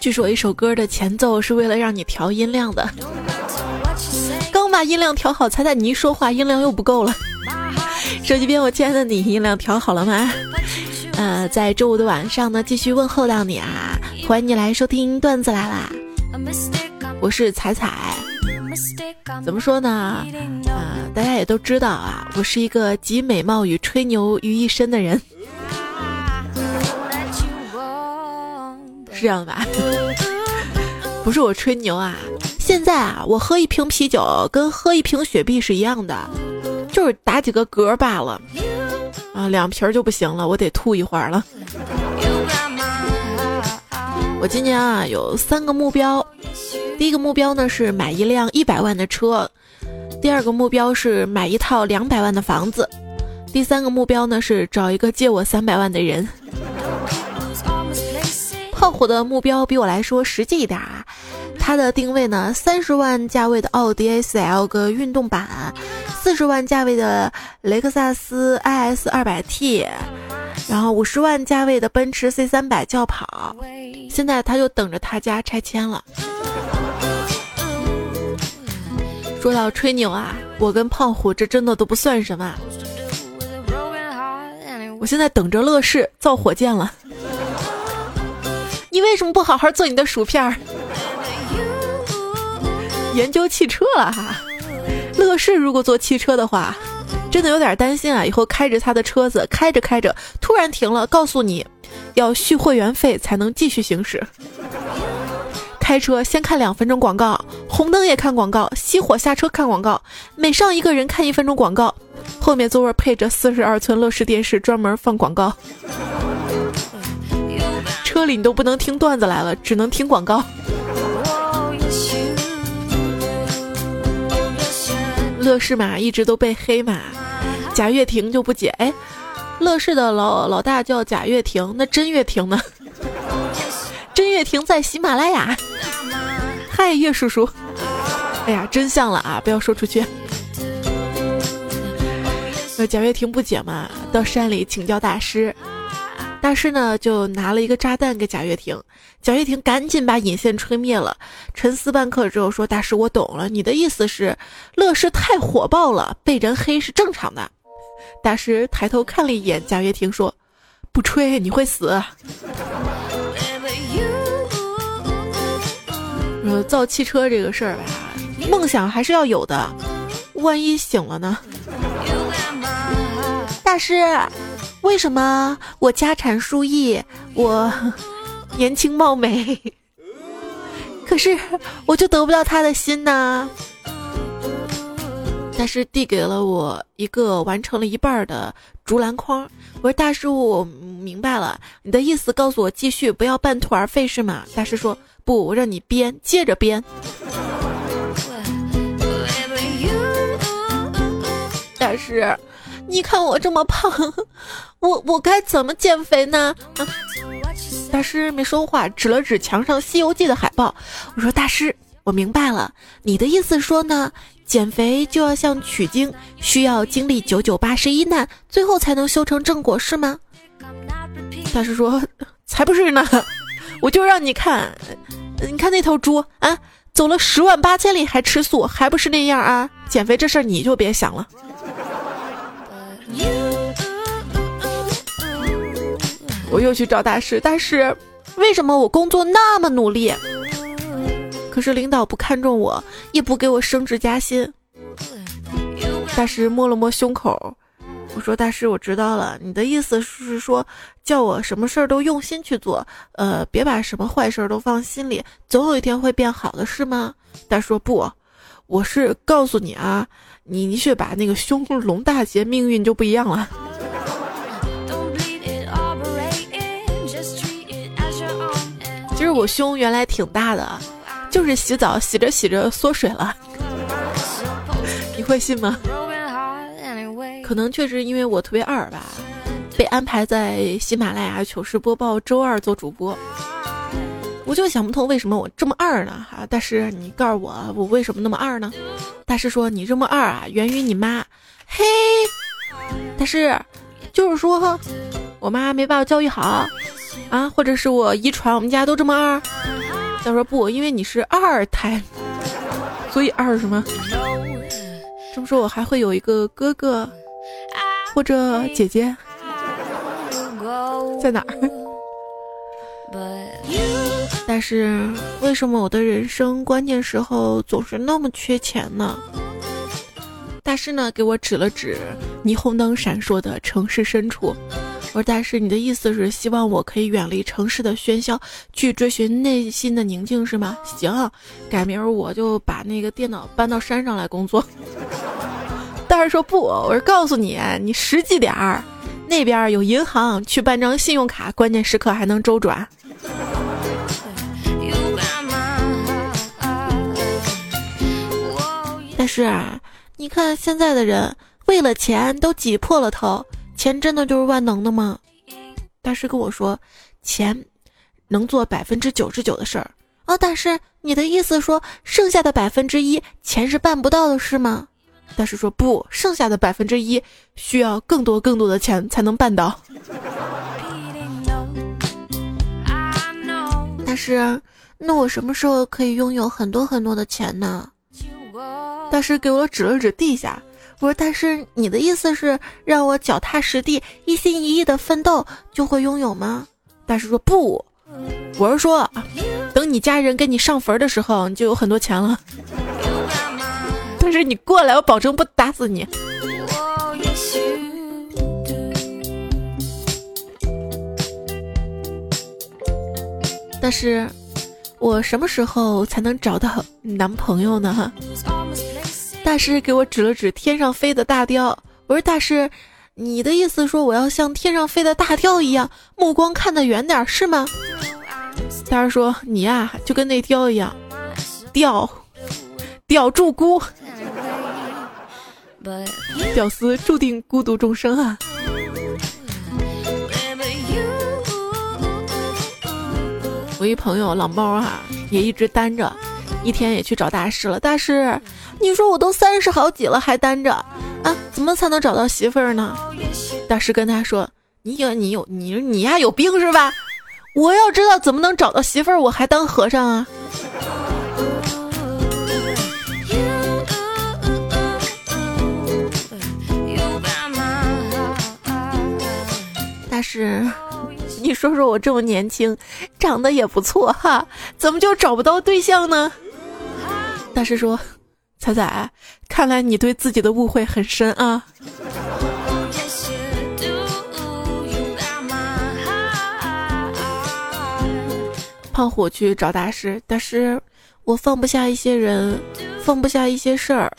据说一首歌的前奏是为了让你调音量的，刚把音量调好，猜猜你一说话音量又不够了。手机边我亲爱的你，音量调好了吗？呃，在周五的晚上呢，继续问候到你啊，欢迎你来收听段子来啦，我是彩彩。怎么说呢？啊，大家也都知道啊，我是一个集美貌与吹牛于一身的人。是这样的吧？不是我吹牛啊！现在啊，我喝一瓶啤酒跟喝一瓶雪碧是一样的，就是打几个嗝罢了。啊，两瓶就不行了，我得吐一会儿了。我今年啊有三个目标，第一个目标呢是买一辆一百万的车，第二个目标是买一套两百万的房子，第三个目标呢是找一个借我三百万的人。胖虎的目标比我来说实际一点啊，他的定位呢，三十万价位的奥迪 A4L 个运动版，四十万价位的雷克萨斯 IS 二百 T，然后五十万价位的奔驰 C 三百轿跑，现在他就等着他家拆迁了。说到吹牛啊，我跟胖虎这真的都不算什么，我现在等着乐视造火箭了。你为什么不好好做你的薯片儿？研究汽车了哈，乐视如果做汽车的话，真的有点担心啊！以后开着他的车子，开着开着突然停了，告诉你要续会员费才能继续行驶。开车先看两分钟广告，红灯也看广告，熄火下车看广告，每上一个人看一分钟广告，后面座位配着四十二寸乐视电视，专门放广告。车里你都不能听段子来了，只能听广告。乐视嘛，一直都被黑嘛。贾跃亭就不解，哎，乐视的老老大叫贾跃亭，那真跃亭呢？真跃亭在喜马拉雅。嗨，岳叔叔。哎呀，真相了啊！不要说出去。那贾跃亭不解嘛，到山里请教大师。大师呢，就拿了一个炸弹给贾跃亭，贾跃亭赶紧把引线吹灭了。沉思半刻之后说：“大师，我懂了，你的意思是，乐视太火爆了，被人黑是正常的。”大师抬头看了一眼贾跃亭，说：“不吹你会死。”呃，造汽车这个事儿吧，梦想还是要有的，万一醒了呢？大师。为什么我家产数亿，我年轻貌美，可是我就得不到他的心呢？大师递给了我一个完成了一半的竹篮筐，我说：“大师，我明白了，你的意思告诉我继续，不要半途而废是吗？”大师说：“不，我让你编，接着编。”大师。你看我这么胖，我我该怎么减肥呢？大师没说话，指了指墙上《西游记》的海报。我说：“大师，我明白了，你的意思说呢，减肥就要像取经，需要经历九九八十一难，最后才能修成正果，是吗？”大师说：“才不是呢，我就让你看，你看那头猪啊，走了十万八千里还吃素，还不是那样啊？减肥这事儿你就别想了。”我又去找大师，大师，为什么我工作那么努力，可是领导不看重我，也不给我升职加薪？大师摸了摸胸口，我说：“大师，我知道了，你的意思是说，叫我什么事儿都用心去做，呃，别把什么坏事儿都放心里，总有一天会变好的，是吗？”大师说：“不，我是告诉你啊，你你去把那个胸 隆大些，命运就不一样了。”我胸原来挺大的，就是洗澡洗着洗着缩水了。你会信吗？可能确实因为我特别二吧，被安排在喜马拉雅糗事播报周二做主播。我就想不通为什么我这么二呢？哈，大师，你告诉我，我为什么那么二呢？大师说你这么二啊，源于你妈。嘿，大师，就是说我妈没把我教育好啊，或者是我遗传，我们家都这么二。他说不，因为你是二胎，所以二什么？这么说，我还会有一个哥哥或者姐姐在哪儿？但是为什么我的人生关键时候总是那么缺钱呢？大师呢给我指了指霓虹灯闪烁的城市深处，我说大师，你的意思是希望我可以远离城市的喧嚣，去追寻内心的宁静是吗？行，改明儿我就把那个电脑搬到山上来工作。大师说不，我是告诉你，你实际点儿，那边有银行，去办张信用卡，关键时刻还能周转。但是啊，你看现在的人为了钱都挤破了头，钱真的就是万能的吗？大师跟我说，钱能做百分之九十九的事儿啊。大师，你的意思说剩下的百分之一钱是办不到的，事吗？大师说不，剩下的百分之一需要更多更多的钱才能办到。大师，那我什么时候可以拥有很多很多的钱呢？大师给我指了指地下，不是，但是，你的意思是让我脚踏实地、一心一意的奋斗就会拥有吗？”大师说：“不，我是说，等你家人给你上坟的时候，你就有很多钱了。但是你过来，我保证不打死你。”但是，我什么时候才能找到男朋友呢？大师给我指了指天上飞的大雕，我说：“大师，你的意思说我要像天上飞的大雕一样，目光看得远点是吗？”大师说：“你呀，就跟那雕一样，吊，吊住孤，屌丝注定孤独终生啊。”我一朋友老猫哈，也一直单着，一天也去找大师了。大师，你说我都三十好几了还单着啊？怎么才能找到媳妇儿呢？大师跟他说：“你有你有你你呀有病是吧？我要知道怎么能找到媳妇儿，我还当和尚啊？”大师。你说说我这么年轻，长得也不错哈，怎么就找不到对象呢？大师说：“彩彩，看来你对自己的误会很深啊。”胖虎去找大师，大师，我放不下一些人，放不下一些事儿。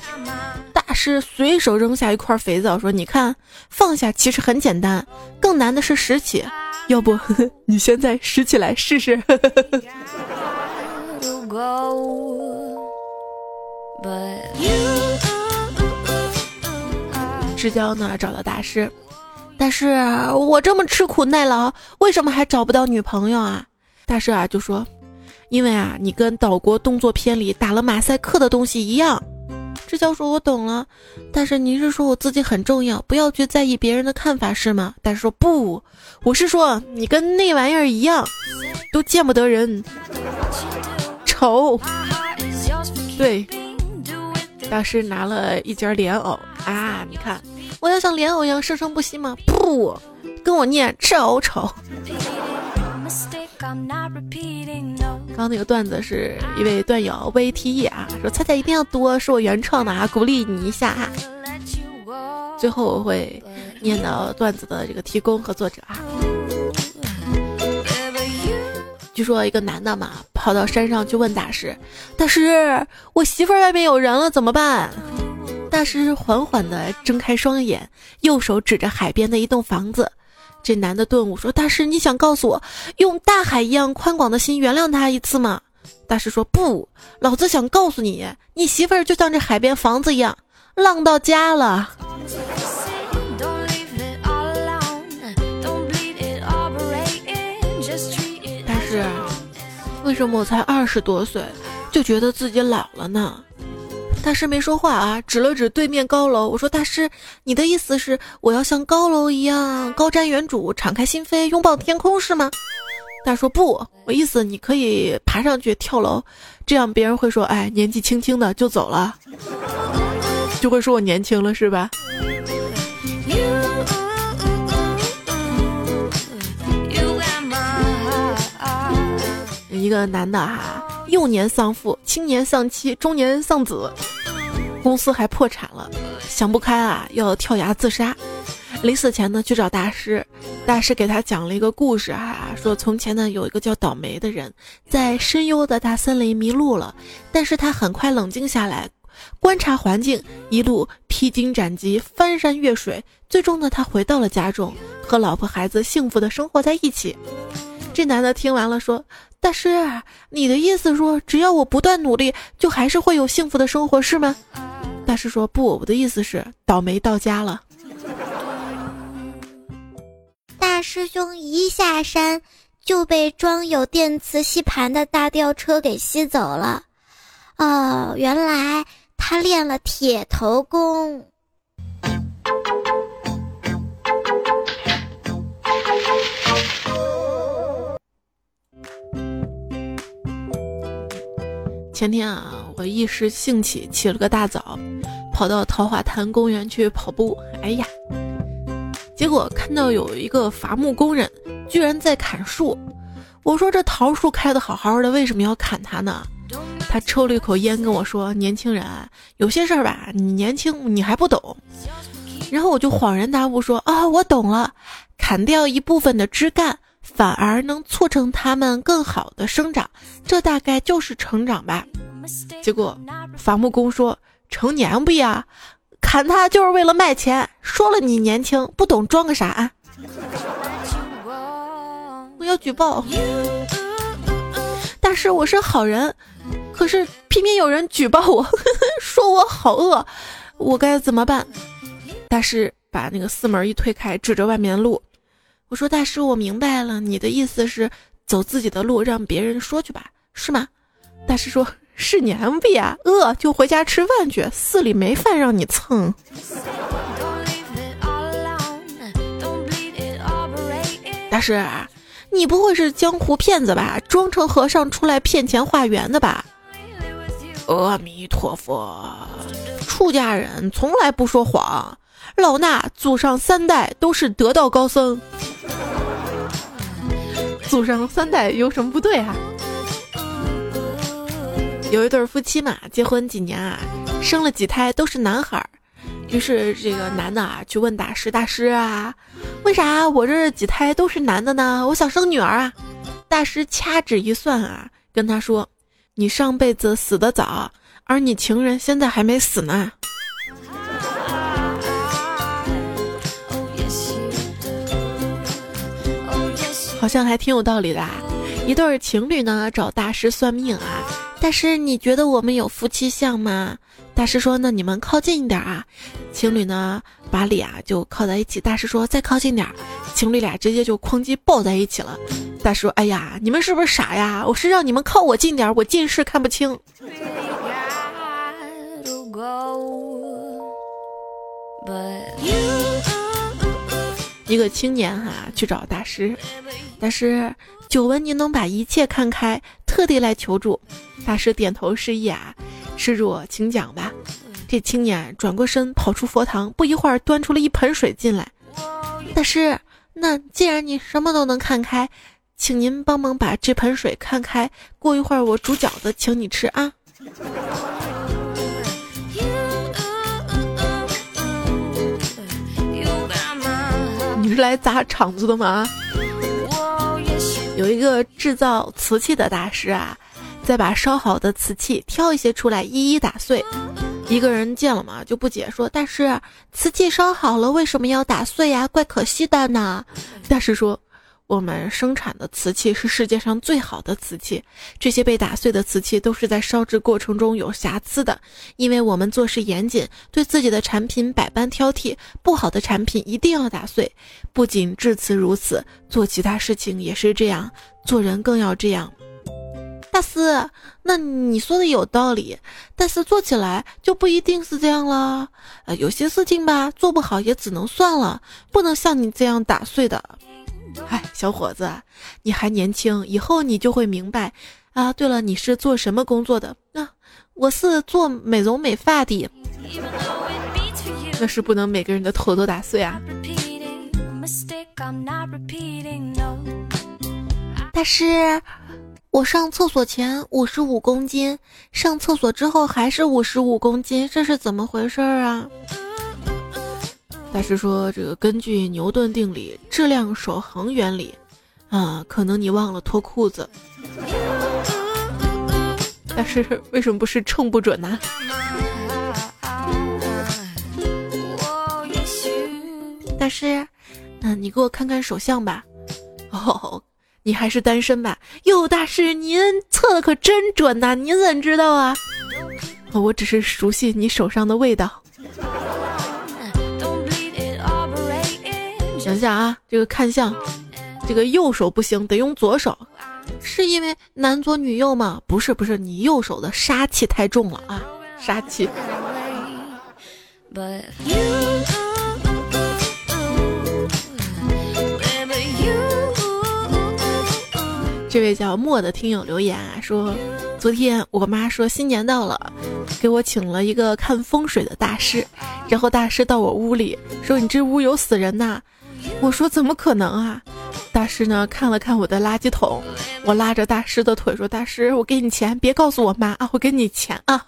大师随手扔下一块肥皂，说：“你看，放下其实很简单，更难的是拾起。”要不 你现在拾起来试试？志交呢找到大师，大师，我这么吃苦耐劳，为什么还找不到女朋友啊？大师啊就说，因为啊你跟岛国动作片里打了马赛克的东西一样。支教说：“我懂了，但是您是说我自己很重要，不要去在意别人的看法是吗？”但是说不，我是说你跟那玩意儿一样，都见不得人，丑。对，大师拿了一截莲藕啊，你看，我要像莲藕一样生生不息吗？不，跟我念赤藕丑。刚刚那个段子是一位段友 vte 啊，说菜菜一定要多，是我原创的啊，鼓励你一下哈。最后我会念到段子的这个提供和作者啊。据说一个男的嘛，跑到山上去问大师：“大师，我媳妇儿外面有人了，怎么办？”大师缓缓地睁开双眼，右手指着海边的一栋房子。这男的顿悟说：“大师，你想告诉我，用大海一样宽广的心原谅他一次吗？”大师说：“不，老子想告诉你，你媳妇儿就像这海边房子一样，浪到家了。”为什么我才二十多岁就觉得自己老了呢？大师没说话啊，指了指对面高楼。我说：“大师，你的意思是我要像高楼一样高瞻远瞩、敞开心扉、拥抱天空，是吗？”大师说：“不，我意思你可以爬上去跳楼，这样别人会说，哎，年纪轻轻的就走了，就会说我年轻了，是吧？”个男的哈。幼年丧父，青年丧妻，中年丧子，公司还破产了，想不开啊，要跳崖自杀。临死前呢，去找大师，大师给他讲了一个故事啊，说从前呢，有一个叫倒霉的人，在深幽的大森林迷路了，但是他很快冷静下来，观察环境，一路披荆斩棘，翻山越水，最终呢，他回到了家中，和老婆孩子幸福的生活在一起。这男的听完了说。大师，你的意思说，只要我不断努力，就还是会有幸福的生活，是吗？大师说不，我的意思是倒霉到家了。大师兄一下山就被装有电磁吸盘的大吊车给吸走了。哦，原来他练了铁头功。前天啊，我一时兴起起了个大早，跑到桃花潭公园去跑步。哎呀，结果看到有一个伐木工人居然在砍树。我说这桃树开的好好的，为什么要砍它呢？他抽了一口烟跟我说：“年轻人，有些事儿吧，你年轻你还不懂。”然后我就恍然大悟说：“啊，我懂了，砍掉一部分的枝干。”反而能促成他们更好的生长，这大概就是成长吧。结果伐木工说：“成年不呀？砍他就是为了卖钱。说了你年轻不懂，装个啥？啊？我要举报。大师，我是好人，可是偏偏有人举报我，说我好饿，我该怎么办？大师把那个四门一推开，指着外面的路。我说大师，我明白了，你的意思是走自己的路，让别人说去吧，是吗？大师说：“是你 MB 啊，饿就回家吃饭去，寺里没饭让你蹭。”大师，你不会是江湖骗子吧？装成和尚出来骗钱化缘的吧？阿弥陀佛，出家人从来不说谎。老衲祖上三代都是得道高僧，祖上三代有什么不对啊？有一对夫妻嘛，结婚几年啊，生了几胎都是男孩儿。于是这个男的啊，去问大师：“大师啊，为啥我这几胎都是男的呢？我想生女儿啊！”大师掐指一算啊，跟他说：“你上辈子死的早，而你情人现在还没死呢。”好像还挺有道理的。啊一对情侣呢找大师算命啊，大师你觉得我们有夫妻相吗？大师说那你们靠近一点啊。情侣呢把脸啊就靠在一起，大师说再靠近点，情侣俩直接就哐叽抱在一起了。大师说哎呀你们是不是傻呀？我是让你们靠我近点，我近视看不清。一个青年哈去找大师，大师，久闻您能把一切看开，特地来求助。大师点头示意啊，施主请讲吧。这青年转过身跑出佛堂，不一会儿端出了一盆水进来。大师，那既然你什么都能看开，请您帮忙把这盆水看开。过一会儿我煮饺子请你吃啊。是来砸场子的吗？有一个制造瓷器的大师啊，再把烧好的瓷器挑一些出来，一一打碎。一个人见了嘛，就不解说：“大师，瓷器烧好了，为什么要打碎呀？怪可惜的呢。”大师说。我们生产的瓷器是世界上最好的瓷器，这些被打碎的瓷器都是在烧制过程中有瑕疵的，因为我们做事严谨，对自己的产品百般挑剔，不好的产品一定要打碎。不仅至此如此，做其他事情也是这样，做人更要这样。大师，那你说的有道理，但是做起来就不一定是这样了。呃，有些事情吧，做不好也只能算了，不能像你这样打碎的。哎，小伙子，你还年轻，以后你就会明白。啊，对了，你是做什么工作的？啊，我是做美容美发的。那是不能每个人的头都打碎啊。大师。我上厕所前五十五公斤，上厕所之后还是五十五公斤，这是怎么回事儿啊？大师说，这个根据牛顿定理，质量守恒原理，啊，可能你忘了脱裤子。但是为什么不是秤不准呢？大师，那你给我看看手相吧。哦。你还是单身吧？哟，大师，您测的可真准呐！您怎知道啊？我只是熟悉你手上的味道。想想啊，这个看相，这个右手不行，得用左手，是因为男左女右吗？不是，不是，你右手的杀气太重了啊，杀气。这位叫莫的听友留言啊，说昨天我妈说新年到了，给我请了一个看风水的大师，然后大师到我屋里说：“你这屋有死人呐！”我说：“怎么可能啊？”大师呢看了看我的垃圾桶，我拉着大师的腿说：“大师，我给你钱，别告诉我妈啊，我给你钱啊。”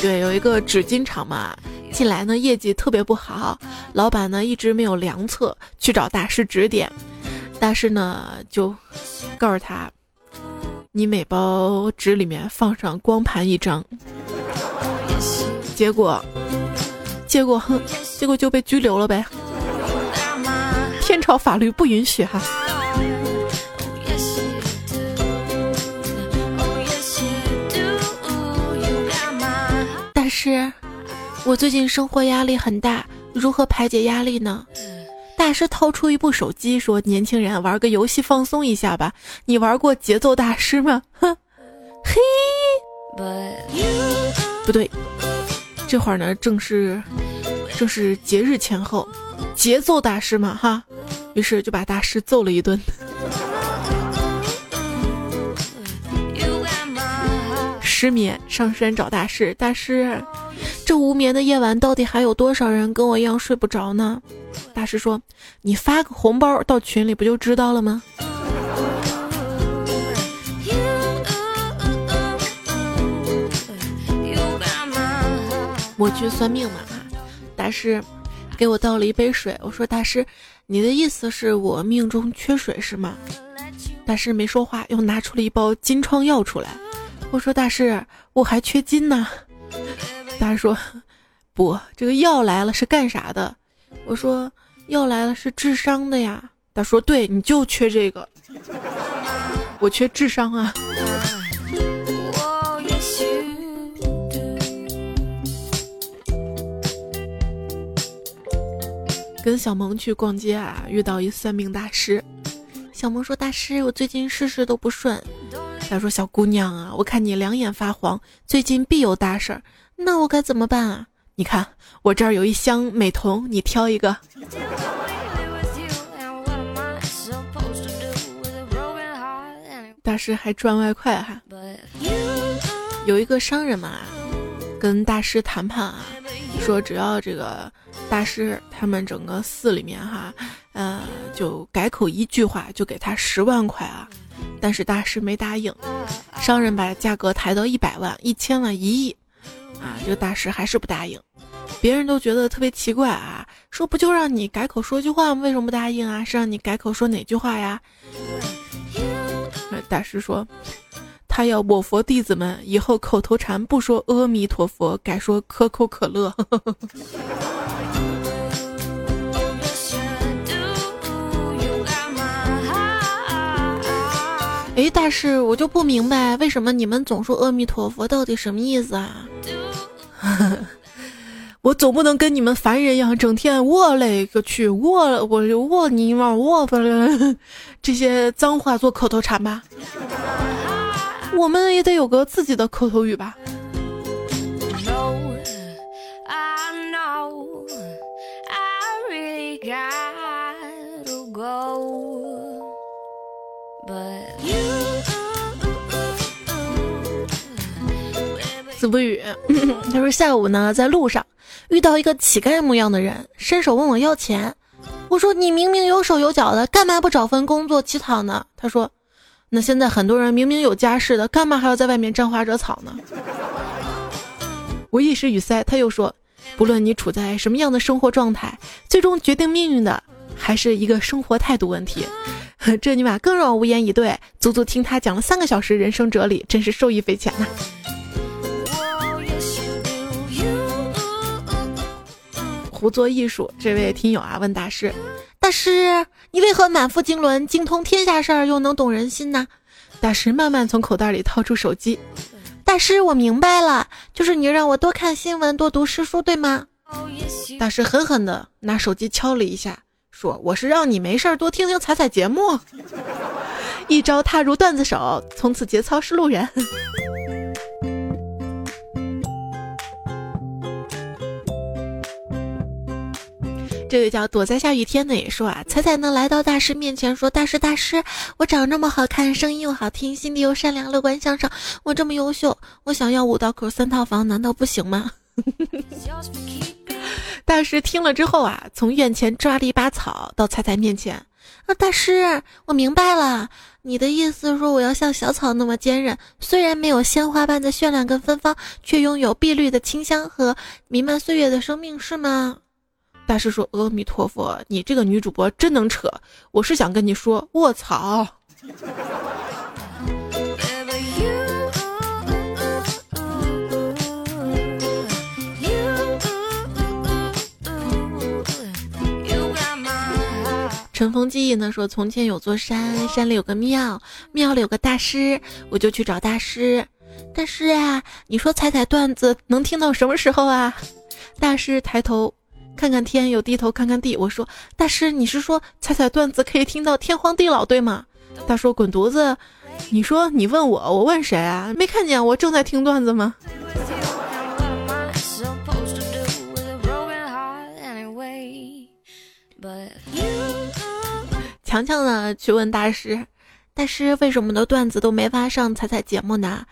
对，有一个纸巾厂嘛，进来呢业绩特别不好，老板呢一直没有良策，去找大师指点。大师呢就告诉他：“你每包纸里面放上光盘一张。”结果，结果，哼，结果就被拘留了呗。天朝法律不允许哈。大师，我最近生活压力很大，如何排解压力呢？大师掏出一部手机，说：“年轻人，玩个游戏放松一下吧。你玩过节奏大师吗？”哼，嘿，不对，这会儿呢正是正是节日前后，节奏大师嘛，哈。于是就把大师揍了一顿。失眠，上山找大师。大师，这无眠的夜晚，到底还有多少人跟我一样睡不着呢？大师说：“你发个红包到群里，不就知道了吗？”我去算命嘛，大师给我倒了一杯水。我说：“大师，你的意思是我命中缺水是吗？”大师没说话，又拿出了一包金疮药出来。我说：“大师，我还缺金呢。”大师说：“不，这个药来了是干啥的？”我说。药来了是治伤的呀，他说对，你就缺这个，我缺智商啊。跟小萌去逛街啊，遇到一算命大师。小萌说：“大师，我最近事事都不顺。”他说：“小姑娘啊，我看你两眼发黄，最近必有大事儿，那我该怎么办啊？”你看，我这儿有一箱美瞳，你挑一个。大师还赚外快哈。有一个商人嘛，跟大师谈判啊，说只要这个大师他们整个寺里面哈，呃，就改口一句话，就给他十万块啊。但是大师没答应，商人把价格抬到一百万、一千万、一亿。啊，这个大师还是不答应，别人都觉得特别奇怪啊，说不就让你改口说句话吗？为什么不答应啊？是让你改口说哪句话呀？大师说，他要我佛弟子们以后口头禅不说阿弥陀佛，改说可口可乐。哎，大师，我就不明白，为什么你们总说阿弥陀佛，到底什么意思啊？我总不能跟你们凡人一样，整天我勒个去，我我我你妈我不这些脏话做口头禅吧？我们也得有个自己的口头语吧？子不语，他说下午呢，在路上遇到一个乞丐模样的人，伸手问我要钱。我说你明明有手有脚的，干嘛不找份工作乞讨呢？他说，那现在很多人明明有家室的，干嘛还要在外面沾花惹草呢？我一时语塞，他又说，不论你处在什么样的生活状态，最终决定命运的还是一个生活态度问题。这尼玛更让我无言以对，足足听他讲了三个小时人生哲理，真是受益匪浅呐。胡作艺术，这位听友啊问大师：“大师，你为何满腹经纶，精通天下事儿，又能懂人心呢？”大师慢慢从口袋里掏出手机：“大师，我明白了，就是你让我多看新闻，多读诗书，对吗？”大师狠狠地拿手机敲了一下，说：“我是让你没事儿多听听彩彩节目。”一招踏入段子手，从此节操是路人。这位叫躲在下雨天的也说啊，彩彩呢来到大师面前说：“大师大师，我长这么好看，声音又好听，心地又善良，乐观向上，我这么优秀，我想要五道口三套房，难道不行吗？” 大师听了之后啊，从院前抓了一把草到彩彩面前啊，大师，我明白了，你的意思说我要像小草那么坚韧，虽然没有鲜花般的绚烂跟芬芳，却拥有碧绿的清香和弥漫岁月的生命，是吗？大师说：“阿弥陀佛，你这个女主播真能扯！我是想跟你说，卧槽！”尘封记忆呢说：“从前有座山，山里有个庙，庙里有个大师，我就去找大师。大师啊，你说踩踩段子能听到什么时候啊？”大师抬头。看看天，又低头看看地。我说：“大师，你是说彩彩段子可以听到天荒地老，对吗？”他说：“滚犊子！你说你问我，我问谁啊？没看见我正在听段子吗？”强强呢去问大师：“大师，为什么的段子都没法上彩彩节目呢？”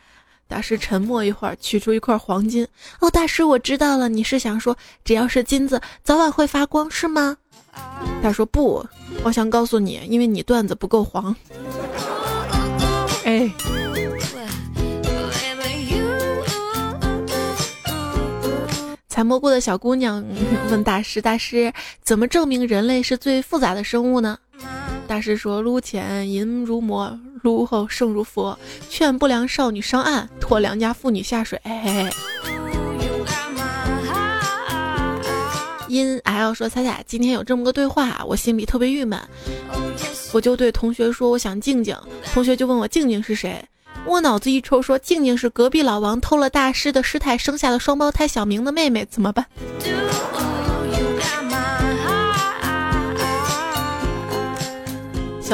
大师沉默一会儿，取出一块黄金。哦，大师，我知道了，你是想说，只要是金子，早晚会发光，是吗？他说不，我想告诉你，因为你段子不够黄。哎，采蘑菇的小姑娘 问大师：“大师，怎么证明人类是最复杂的生物呢？”大师说：“撸前淫如魔，撸后圣如佛，劝不良少女上岸，拖良家妇女下水。”因 L 说：“彩彩，今天有这么个对话，我心里特别郁闷，我就对同学说，我想静静。同学就问我静静是谁，我脑子一抽说，静静是隔壁老王偷了大师的师太生下的双胞胎小明的妹妹，怎么办？”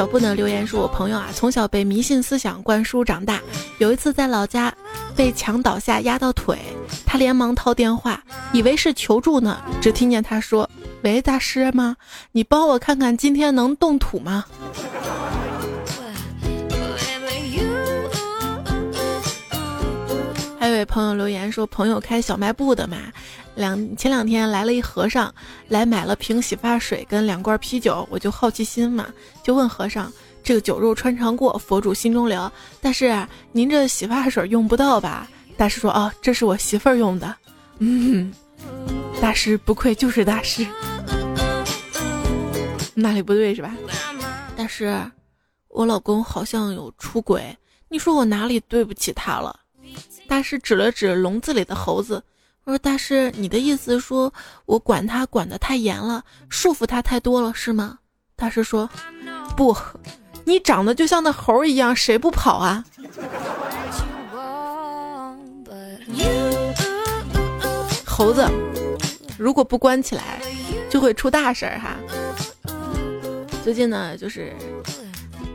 小布呢留言说：“我朋友啊，从小被迷信思想灌输长大。有一次在老家被墙倒下压到腿，他连忙掏电话，以为是求助呢。只听见他说：‘喂，大师吗？你帮我看看今天能动土吗？’” 还有位朋友留言说：“朋友开小卖部的嘛。”两前两天来了一和尚，来买了瓶洗发水跟两罐啤酒，我就好奇心嘛，就问和尚：“这个酒肉穿肠过，佛主心中留。但是，您这洗发水用不到吧？”大师说：“哦，这是我媳妇儿用的。”嗯，大师不愧就是大师，哪里不对是吧？大师，我老公好像有出轨，你说我哪里对不起他了？大师指了指笼子里的猴子。我说大师，你的意思说我管他管得太严了，束缚他太多了，是吗？大师说，不，你长得就像那猴一样，谁不跑啊？猴子，如果不关起来，就会出大事儿哈。最近呢，就是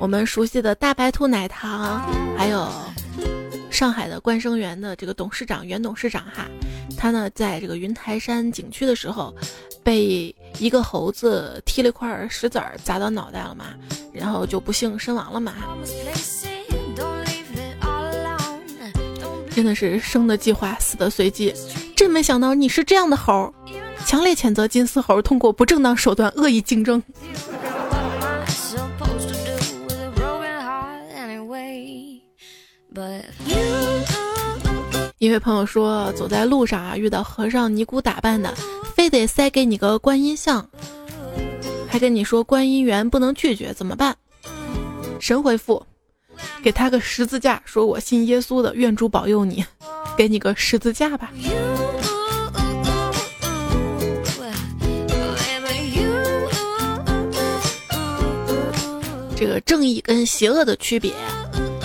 我们熟悉的大白兔奶糖，还有上海的冠生园的这个董事长原董事长哈，他呢在这个云台山景区的时候，被一个猴子踢了一块石子儿砸到脑袋了嘛，然后就不幸身亡了嘛。真的是生的计划，死的随机。真没想到你是这样的猴，强烈谴责金丝猴通过不正当手段恶意竞争。一位朋友说，走在路上啊，遇到和尚尼姑打扮的，非得塞给你个观音像，还跟你说观音缘不能拒绝，怎么办？神回复。给他个十字架，说我信耶稣的，愿主保佑你，给你个十字架吧。这个正义跟邪恶的区别，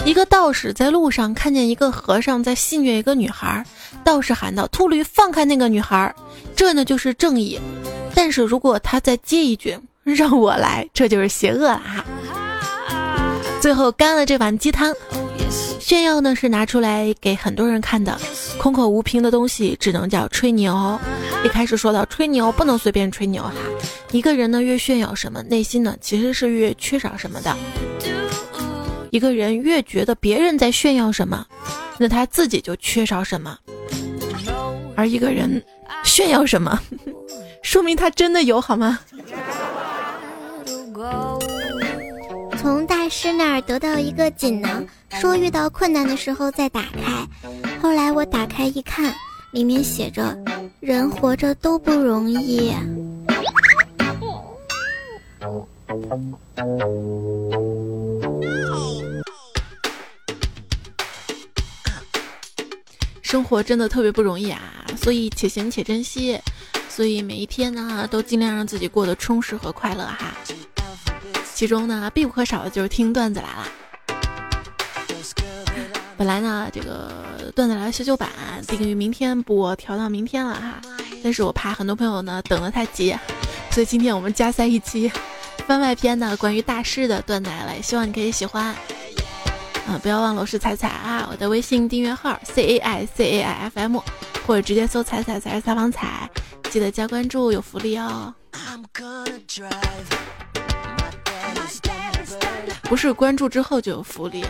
一个道士在路上看见一个和尚在戏虐一个女孩，道士喊道：“秃驴，放开那个女孩！”这呢就是正义。但是如果他再接一句“让我来”，这就是邪恶了哈。最后干了这碗鸡汤，炫耀呢是拿出来给很多人看的，空口无凭的东西只能叫吹牛。一开始说到吹牛不能随便吹牛哈，一个人呢越炫耀什么，内心呢其实是越缺少什么的。一个人越觉得别人在炫耀什么，那他自己就缺少什么。而一个人炫耀什么，说明他真的有好吗？从大师那儿得到一个锦囊，说遇到困难的时候再打开。后来我打开一看，里面写着：“人活着都不容易。”生活真的特别不容易啊，所以且行且珍惜。所以每一天呢，都尽量让自己过得充实和快乐哈。其中呢，必不可少的就是听段子来了。本来呢，这个段子来了修修版定于明天播，调到明天了哈。但是我怕很多朋友呢等得太急，所以今天我们加塞一期番外篇的关于大师的段子来了，希望你可以喜欢。嗯，不要忘了我是彩彩啊，我的微信订阅号 C A I C A I F M，或者直接搜彩彩才是采访彩，记得加关注，有福利哦。不是关注之后就有福利，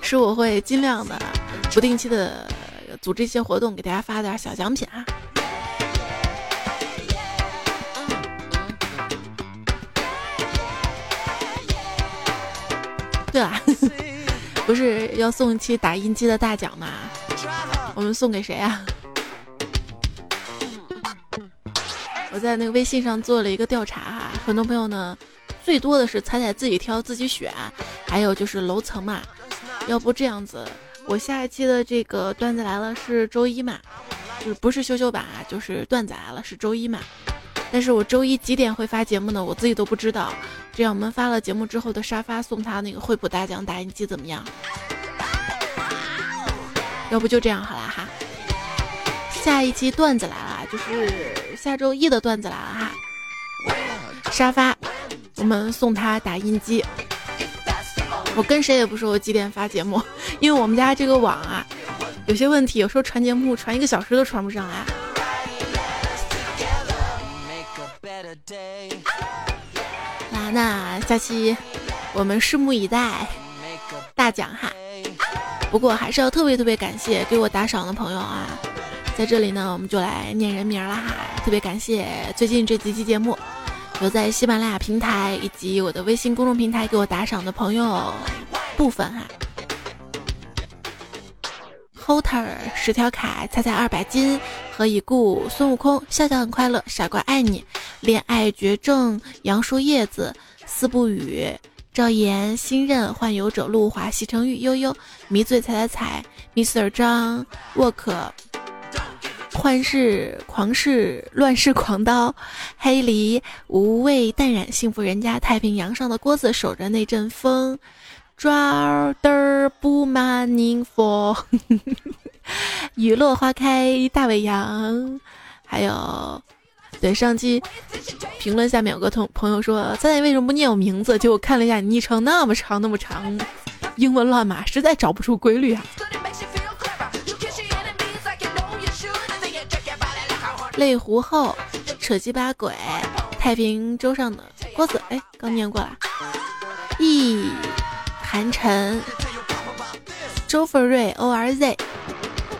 是我会尽量的不定期的组织一些活动，给大家发点小奖品啊。对了，不是要送一期打印机的大奖吗？我们送给谁啊？我在那个微信上做了一个调查哈，很多朋友呢，最多的是彩彩自己挑自己选，还有就是楼层嘛。要不这样子，我下一期的这个段子来了是周一嘛，就是不是羞羞版啊，就是段子来了是周一嘛。但是我周一几点会发节目呢？我自己都不知道。这样我们发了节目之后的沙发送他那个惠普大奖打印机怎么样？要不就这样好了哈。下一期段子来了，就是下周一的段子来了哈。沙发，我们送他打印机。我跟谁也不说我几点发节目，因为我们家这个网啊有些问题，有时候传节目传一个小时都传不上来。那下期我们拭目以待，大奖哈。不过还是要特别特别感谢给我打赏的朋友啊。在这里呢，我们就来念人名了哈。特别感谢最近这几期节目，有在喜马拉雅平台以及我的微信公众平台给我打赏的朋友部分哈。Hoter 十条卡，彩彩二百斤，何以故？孙悟空，笑笑很快乐，傻瓜爱你，恋爱绝症，杨树叶子，四不语，赵岩，新任幻游者，路华，西城玉，悠悠，迷醉踩踩踩，Mr 张，Work。幻世狂世乱世狂刀，黑梨无畏淡然幸福人家太平洋上的锅子守着那阵风，抓的不 morning for，雨落花开大尾羊，还有，对上期评论下面有个同朋友说，咱俩为什么不念我名字？结果看了一下你昵称那么长那么长，英文乱码，实在找不出规律啊。泪湖后，扯鸡巴鬼，太平洲上的郭子，哎，刚念过了。易寒尘，周凤瑞 O R Z，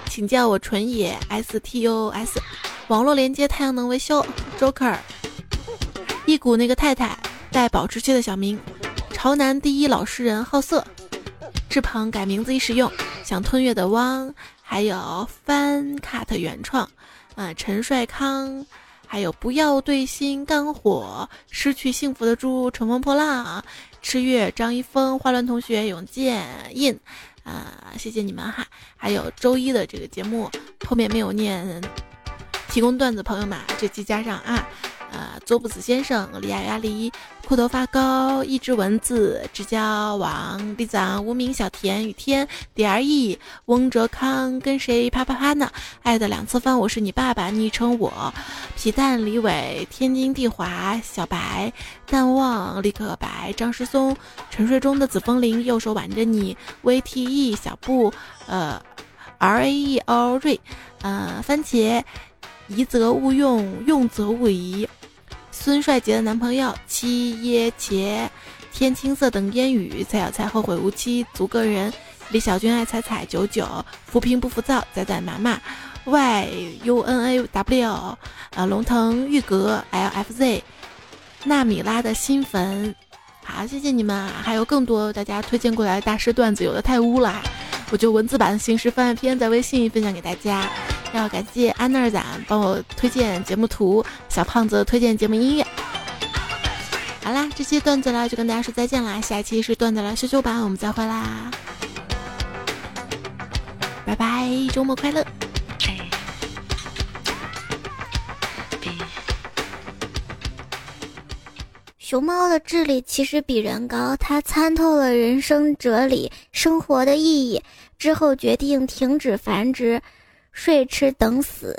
请叫我纯野 S T O S，网络连接太阳能维修。Joker，一股那个太太带保质期的小明，潮南第一老实人好色，志鹏改名字已使用，想吞月的汪，还有翻 cut 原创。啊，陈帅康，还有不要对心肝火，失去幸福的猪，乘风破浪，赤月，张一峰，花轮同学，永健，印，啊，谢谢你们哈。还有周一的这个节目后面没有念，提供段子朋友们这期加上啊。呃，佐布子先生，李亚亚黎，裤头发高，一只蚊子，直交往，李子，无名小田，雨天，D R E，翁哲康，跟谁啪啪啪呢？爱的两次方，我是你爸爸，昵称我，皮蛋李伟，天津地华，小白，淡忘，立刻白，张世松，沉睡中的紫风铃，右手挽着你，V T E，小布，呃，R A E O 瑞，呃，番茄，宜则勿用，用则勿疑。孙帅杰的男朋友七耶茄，天青色等烟雨，才有才后悔无期，足个人。李小军爱彩彩九九，扶贫不浮躁，仔仔麻麻，Y U N A W，啊龙腾玉阁 L F Z，纳米拉的新粉，好谢谢你们啊！还有更多大家推荐过来的大师段子，有的太污了，我就文字版的形式翻篇在微信分享给大家。要感谢安娜仔帮我推荐节目图，小胖子推荐节目音乐。好啦，这期段子了就跟大家说再见啦，下一期是段子了修修版，我们再会啦，拜拜，周末快乐。熊猫的智力其实比人高，它参透了人生哲理、生活的意义之后，决定停止繁殖。睡吃等死。